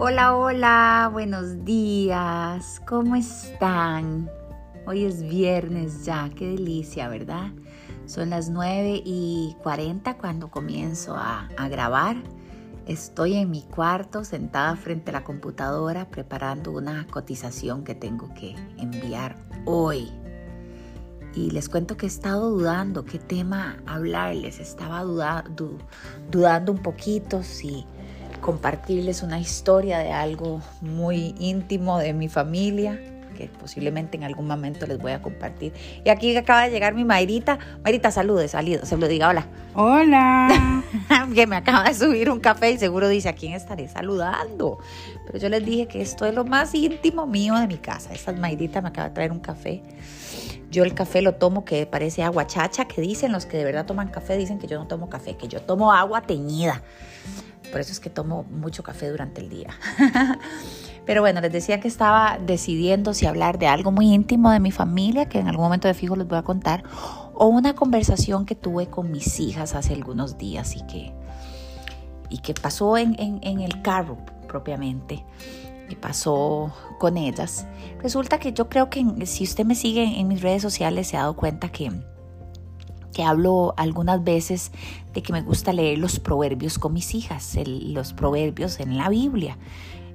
Hola, hola, buenos días, ¿cómo están? Hoy es viernes ya, qué delicia, ¿verdad? Son las 9 y 40 cuando comienzo a, grabar. Estoy en mi cuarto sentada frente a la computadora preparando una cotización que tengo que enviar hoy. Y les cuento que he estado dudando qué tema hablarles. Estaba dudando un poquito si compartirles una historia de algo muy íntimo de mi familia, que posiblemente en algún momento les voy a compartir. Y aquí acaba de llegar mi Mayrita. Mayrita, salude, salido, se lo diga hola. Hola. que me acaba de subir un café y seguro dice, ¿a quién estaré saludando? Pero yo les dije que esto es lo más íntimo mío de mi casa. Esta Mayrita me acaba de traer un café. Yo el café lo tomo que parece agua chacha, que dicen los que de verdad toman café, dicen que yo no tomo café, que yo tomo agua teñida. Por eso es que tomo mucho café durante el día. Pero bueno, les decía que estaba decidiendo si hablar de algo muy íntimo de mi familia, que en algún momento de fijo les voy a contar, o una conversación que tuve con mis hijas hace algunos días y que, y que pasó en, en el carro propiamente y pasó con ellas. Resulta que yo creo que si usted me sigue en mis redes sociales se ha dado cuenta que que hablo algunas veces de que me gusta leer los proverbios con mis hijas, los proverbios en la Biblia.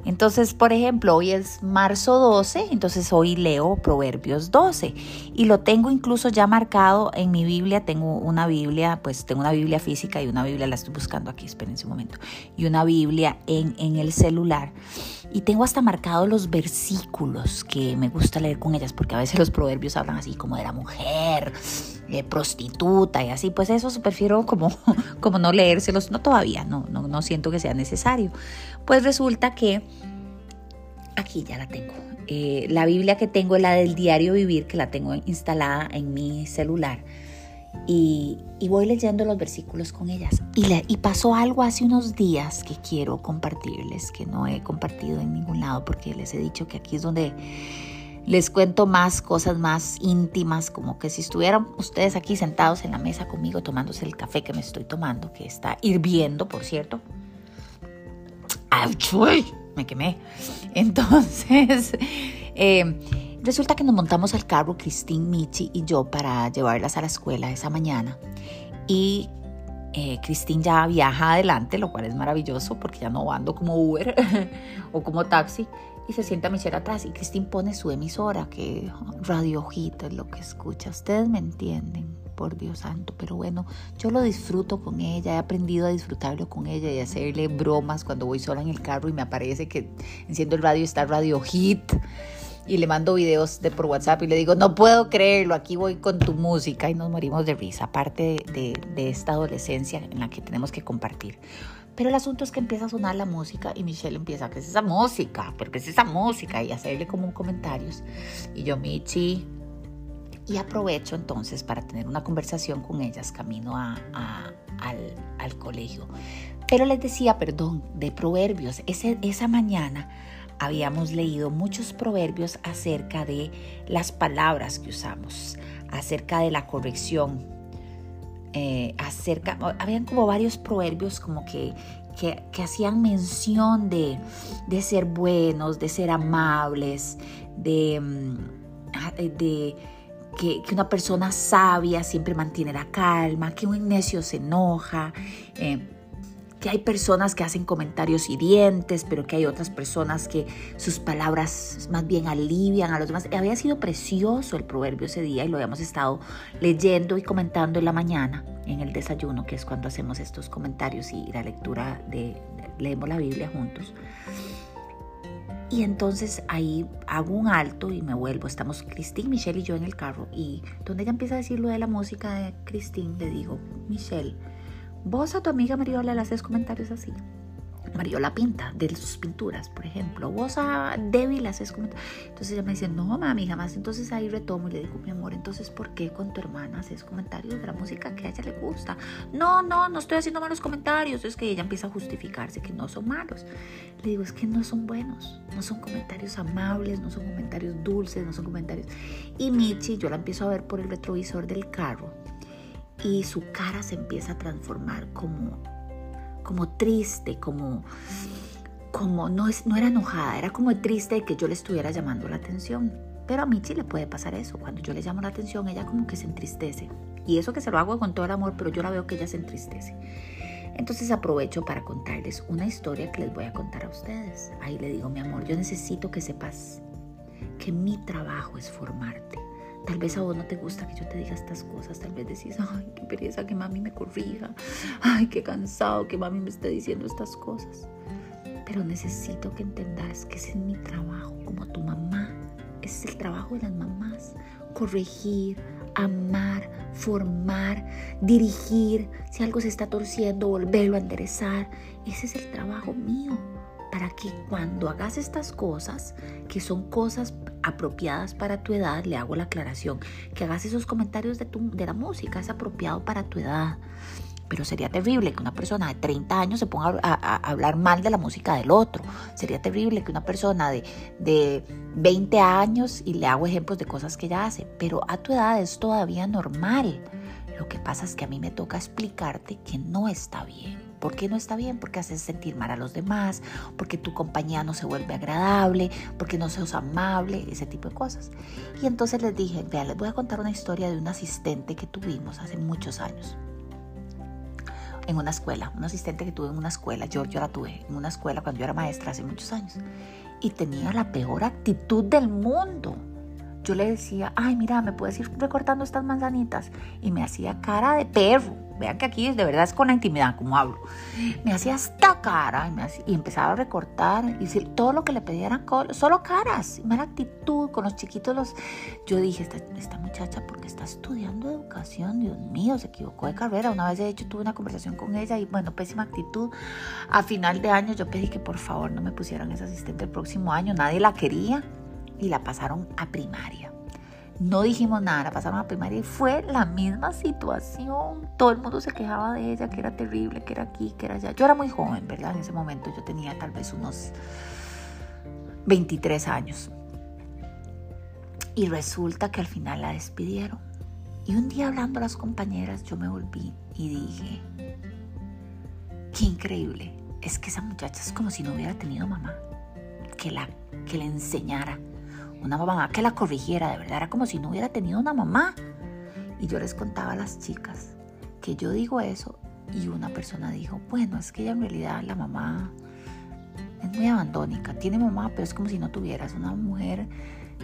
Entonces, por ejemplo, hoy es marzo 12, entonces hoy leo Proverbios 12 y lo tengo incluso ya marcado en mi Biblia. Tengo una Biblia, pues tengo una Biblia física y una Biblia, la estoy buscando aquí, espérense un momento, y una Biblia en, en el celular. Y tengo hasta marcado los versículos que me gusta leer con ellas, porque a veces los proverbios hablan así como de la mujer, eh, prostituta y así, pues eso prefiero como, como no leérselos, no todavía, no, no, no siento que sea necesario. Pues resulta que aquí ya la tengo. Eh, la Biblia que tengo es la del diario vivir, que la tengo instalada en mi celular. Y, voy leyendo los versículos con ellas. Y, y pasó algo hace unos días que quiero compartirles, que no he compartido en ningún lado, porque les he dicho que aquí es donde les cuento más cosas más íntimas, como que si estuvieran ustedes aquí sentados en la mesa conmigo tomándose el café que me estoy tomando, que está hirviendo, por cierto. ¡Ay, me quemé! Entonces, eh, resulta que nos montamos al carro, Cristín, Michi y yo, para llevarlas a la escuela esa mañana. Y eh, Cristín ya viaja adelante, lo cual es maravilloso porque ya no ando como Uber o como taxi y se sienta Michelle atrás y Cristín pone su emisora que Radio Hit es lo que escucha. Ustedes me entienden, por Dios santo, pero bueno, yo lo disfruto con ella, he aprendido a disfrutarlo con ella y hacerle bromas cuando voy sola en el carro y me aparece que enciendo el radio y está Radio Hit y le mando videos de por WhatsApp y le digo, no puedo creerlo, aquí voy con tu música y nos morimos de risa, aparte de, de esta adolescencia en la que tenemos que compartir. Pero el asunto es que empieza a sonar la música y Michelle empieza, ¿qué es esa música? ¿Pero qué es esa música? Y hacerle como comentarios. Y yo, Michi, y aprovecho entonces para tener una conversación con ellas camino a, al, al, colegio. Pero les decía, perdón, de proverbios. Ese, esa mañana habíamos leído muchos proverbios acerca de las palabras que usamos, acerca de la corrección, eh, acerca, habían como varios proverbios como que, que, hacían mención de, de, ser buenos, de ser amables, de, mm, ah, de que, que, una persona sabia siempre mantiene la calma, que un necio se enoja. Eh, que hay personas que hacen comentarios hirientes, pero que hay otras personas que sus palabras más bien alivian a los demás. Había sido precioso el proverbio ese día y lo habíamos estado leyendo y comentando en la mañana, en el desayuno, que es cuando hacemos estos comentarios y la lectura de, leemos la Biblia juntos. Y entonces ahí hago un alto y me vuelvo. Estamos Cristín, Michelle y yo en el carro. Y donde ella empieza a decir lo de la música de Cristín, le digo, Michelle, Vos a tu amiga Mariola le haces comentarios así. Mariola pinta de sus pinturas, por ejemplo. Vos a Debbie le haces comentarios. Entonces ella me dice, no, mami, jamás. Entonces ahí retomo y le digo, mi amor, entonces, ¿por qué con tu hermana haces comentarios de la música que a ella le gusta? No, no, no estoy haciendo malos comentarios. Es que ella empieza a justificarse que no son malos. Le digo, es que no son buenos. No son comentarios amables, no son comentarios dulces, no son comentarios. Y Michi, yo la empiezo a ver por el retrovisor del carro y su cara se empieza a transformar como, como triste, como, como no, es, no era enojada, era como triste de que yo le estuviera llamando la atención. Pero a Michi le puede pasar eso. Cuando yo le llamo la atención, ella como que se entristece. Y eso que se lo hago con todo el amor, pero yo la veo que ella se entristece. Entonces aprovecho para contarles una historia que les voy a contar a ustedes. Ahí le digo, mi amor, yo necesito que sepas que mi trabajo es formarte. Tal vez a vos no te gusta que yo te diga estas cosas, tal vez decís, ay, qué pereza que mami me corrija, ay, qué cansado que mami me esté diciendo estas cosas. Pero necesito que entendas que ese es mi trabajo como tu mamá. Ese es el trabajo de las mamás. Corregir, amar, formar, dirigir. Si algo se está torciendo, volverlo a enderezar. Ese es el trabajo mío. Para que cuando hagas estas cosas, que son cosas apropiadas para tu edad, le hago la aclaración, que hagas esos comentarios de, tu, de la música, es apropiado para tu edad pero sería terrible que una persona de 30 años se ponga a, hablar mal de la música del otro. Sería terrible que una persona de, de 20 años, y le hago ejemplos de cosas que ella hace, pero a tu edad es todavía normal. Lo que pasa es que a mí me toca explicarte que no está bien. ¿Por qué no está bien? Porque haces sentir mal a los demás, porque tu compañía no se vuelve agradable, porque no seas amable, ese tipo de cosas. Y entonces les dije, vean, les voy a contar una historia de un asistente que tuvimos hace muchos años en una escuela, un asistente que tuve en una escuela, yo, yo la tuve en una escuela cuando yo era maestra hace muchos años, y tenía la peor actitud del mundo. Yo le decía, ay, mira, ¿me puedes ir recortando estas manzanitas? Y me hacía cara de perro Vean que aquí de verdad es con la intimidad, como hablo. Me hacía esta cara y, empezaba a recortar. Y todo lo que le pedía eran solo caras, mala actitud con los chiquitos. Los... Yo dije, esta, esta muchacha, porque está estudiando educación, Dios mío, se equivocó de carrera. Una vez de hecho tuve una conversación con ella y bueno, pésima actitud. A final de año yo pedí que por favor no me pusieran esa asistente el próximo año. Nadie la quería y la pasaron a primaria. No dijimos nada, pasaron a primaria y fue la misma situación. Todo el mundo se quejaba de ella, que era terrible, que era aquí, que era allá. Yo era muy joven, ¿verdad? En ese momento yo tenía tal vez unos 23 años. Y resulta que al final la despidieron. Y un día hablando a las compañeras, yo me volví y dije, qué increíble, es que esa muchacha es como si no hubiera tenido mamá, que la que le enseñara una mamá que la corrigiera, de verdad, era como si no hubiera tenido una mamá. Y yo les contaba a las chicas que yo digo eso y una persona dijo, bueno, es que ella en realidad la mamá es muy abandónica, tiene mamá, pero es como si no tuviera, es una mujer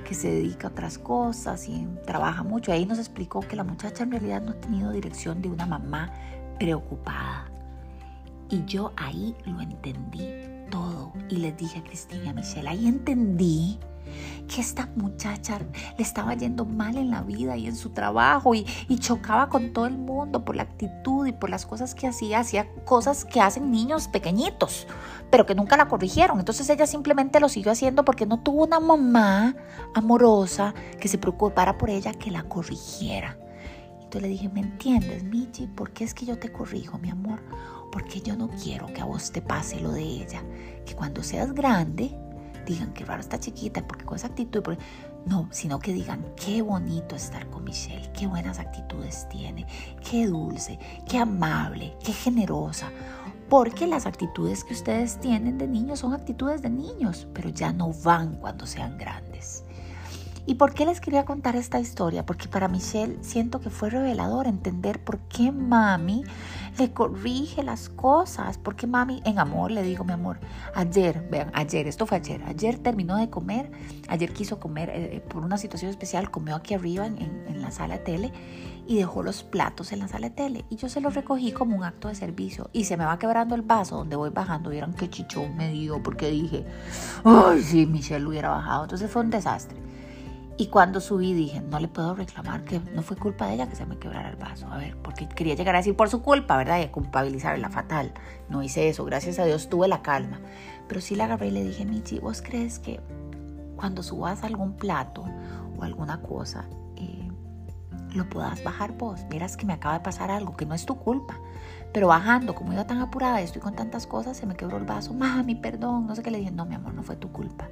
que se dedica a otras cosas y trabaja mucho. Ahí nos explicó que la muchacha en realidad no ha tenido dirección de una mamá preocupada. Y yo ahí lo entendí todo. Y les dije a Cristina y a Michelle, ahí entendí que esta muchacha le estaba yendo mal en la vida y en su trabajo y, chocaba con todo el mundo por la actitud y por las cosas que hacía, hacía cosas que hacen niños pequeñitos, pero que nunca la corrigieron. Entonces ella simplemente lo siguió haciendo porque no tuvo una mamá amorosa que se preocupara por ella, que la corrigiera. Entonces le dije, ¿me entiendes, Michi? ¿Por qué es que yo te corrijo, mi amor? Porque yo no quiero que a vos te pase lo de ella. Que cuando seas grande, digan que raro está chiquita, porque con esa actitud, no, sino que digan qué bonito estar con Michelle, qué buenas actitudes tiene, qué dulce, qué amable, qué generosa. Porque las actitudes que ustedes tienen de niños son actitudes de niños, pero ya no van cuando sean grandes. ¿Y por qué les quería contar esta historia? Porque para Michelle siento que fue revelador entender por qué mami le corrige las cosas. Porque mami, en amor, le digo, mi amor, ayer, vean, ayer, esto fue ayer, ayer terminó de comer, ayer quiso comer eh, eh, por una situación especial, comió aquí arriba en, en la sala de tele y dejó los platos en la sala de tele. Y yo se los recogí como un acto de servicio. Y se me va quebrando el vaso donde voy bajando. Vieron qué chichón me dio porque dije, ay, si Michelle hubiera bajado. Entonces fue un desastre. Y cuando subí dije, no le puedo reclamar que no fue culpa de ella que se me quebrara el vaso. A ver, porque quería llegar a decir por su culpa, ¿verdad? Y a culpabilizarla fatal. No hice eso, gracias a Dios tuve la calma. Pero sí la agarré y le dije, Michi, ¿vos crees que cuando subas algún plato o alguna cosa, eh, lo puedas bajar vos? Miras que me acaba de pasar algo que no es tu culpa. Pero bajando, como iba tan apurada y estoy con tantas cosas, se me quebró el vaso. Mami, perdón, no sé qué le dije. No, mi amor, no fue tu culpa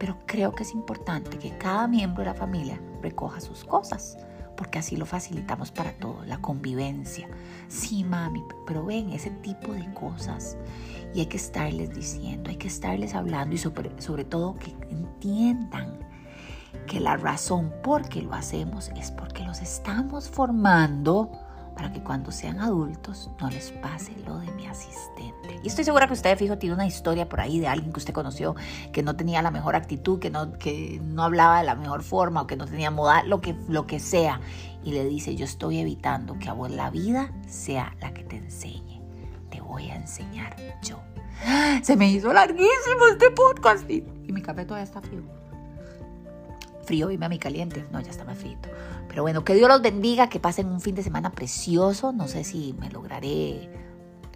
pero creo que es importante que cada miembro de la familia recoja sus cosas, porque así lo facilitamos para todo, la convivencia. Sí, mami, pero ven ese tipo de cosas y hay que estarles diciendo, hay que estarles hablando y sobre, sobre todo que entiendan que la razón por qué lo hacemos es porque los estamos formando para que cuando sean adultos no les pase lo de mi asistente. Y estoy segura que usted, fijo, tiene una historia por ahí de alguien que usted conoció que no tenía la mejor actitud, que no, que no hablaba de la mejor forma o que no tenía moda, lo que, lo que sea. Y le dice, yo estoy evitando que a vos la vida sea la que te enseñe. Te voy a enseñar yo. Se me hizo larguísimo este podcast y, y mi café todavía está frío frío y mi caliente. No, ya está más frito. Pero bueno, que Dios los bendiga, que pasen un fin de semana precioso. No sé si me lograré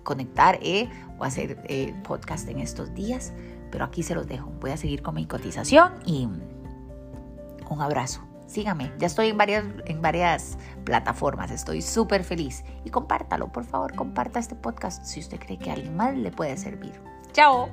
conectar eh, o hacer eh, podcast en estos días, pero aquí se los dejo. Voy a seguir con mi cotización y un abrazo. Sígame, ya estoy en varias, en varias plataformas, estoy súper feliz. Y compártalo, por favor, comparta este podcast si usted cree que a alguien más le puede servir. Chao.